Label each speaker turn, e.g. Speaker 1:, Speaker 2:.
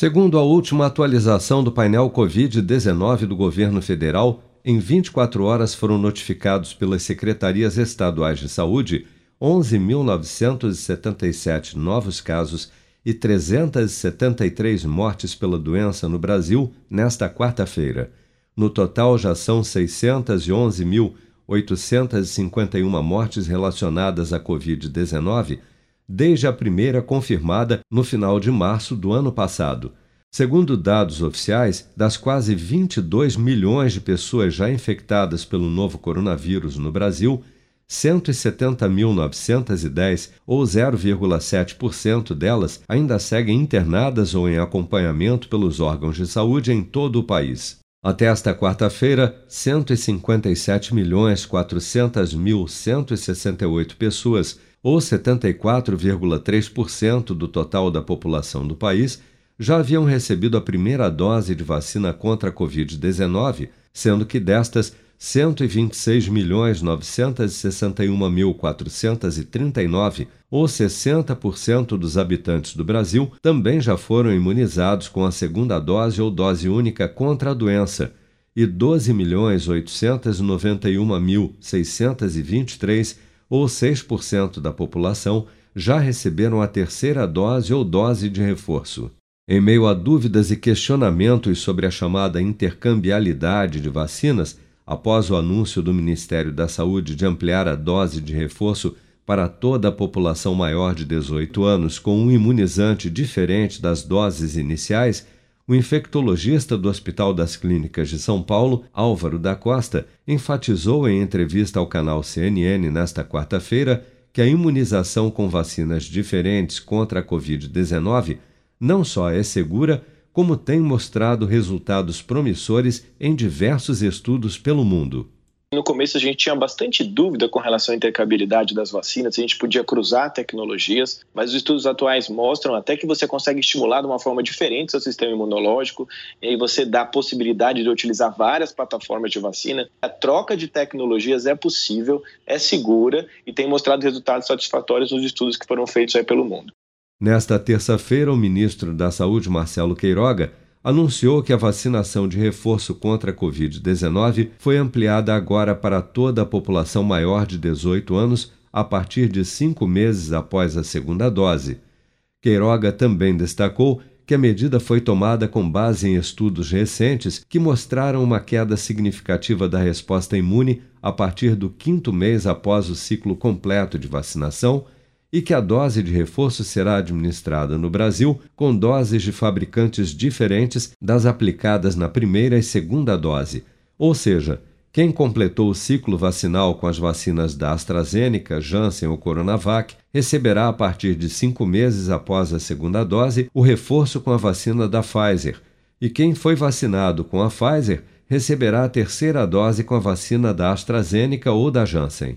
Speaker 1: Segundo a última atualização do painel Covid-19 do governo federal, em 24 horas foram notificados pelas secretarias estaduais de saúde 11.977 novos casos e 373 mortes pela doença no Brasil nesta quarta-feira. No total, já são 611.851 mortes relacionadas à Covid-19 desde a primeira confirmada no final de março do ano passado. Segundo dados oficiais, das quase 22 milhões de pessoas já infectadas pelo novo coronavírus no Brasil, 170.910, ou 0,7% delas, ainda seguem internadas ou em acompanhamento pelos órgãos de saúde em todo o país. Até esta quarta-feira, 157.400.168 pessoas, ou 74,3% do total da população do país, já haviam recebido a primeira dose de vacina contra a Covid-19, sendo que destas, 126.961.439, ou 60% dos habitantes do Brasil, também já foram imunizados com a segunda dose ou dose única contra a doença, e 12.891.623, ou 6% da população, já receberam a terceira dose ou dose de reforço. Em meio a dúvidas e questionamentos sobre a chamada intercambialidade de vacinas, após o anúncio do Ministério da Saúde de ampliar a dose de reforço para toda a população maior de 18 anos com um imunizante diferente das doses iniciais, o infectologista do Hospital das Clínicas de São Paulo, Álvaro da Costa, enfatizou em entrevista ao canal CNN nesta quarta-feira que a imunização com vacinas diferentes contra a Covid-19 não só é segura, como tem mostrado resultados promissores em diversos estudos pelo mundo.
Speaker 2: No começo a gente tinha bastante dúvida com relação à intercambiabilidade das vacinas, a gente podia cruzar tecnologias, mas os estudos atuais mostram até que você consegue estimular de uma forma diferente seu sistema imunológico, e aí você dá a possibilidade de utilizar várias plataformas de vacina. A troca de tecnologias é possível, é segura e tem mostrado resultados satisfatórios nos estudos que foram feitos aí pelo mundo.
Speaker 1: Nesta terça-feira, o ministro da Saúde, Marcelo Queiroga, anunciou que a vacinação de reforço contra a Covid-19 foi ampliada agora para toda a população maior de 18 anos a partir de cinco meses após a segunda dose. Queiroga também destacou que a medida foi tomada com base em estudos recentes que mostraram uma queda significativa da resposta imune a partir do quinto mês após o ciclo completo de vacinação e que a dose de reforço será administrada no Brasil com doses de fabricantes diferentes das aplicadas na primeira e segunda dose. Ou seja, quem completou o ciclo vacinal com as vacinas da AstraZeneca, Janssen ou Coronavac receberá, a partir de cinco meses após a segunda dose, o reforço com a vacina da Pfizer. E quem foi vacinado com a Pfizer receberá a terceira dose com a vacina da AstraZeneca ou da Janssen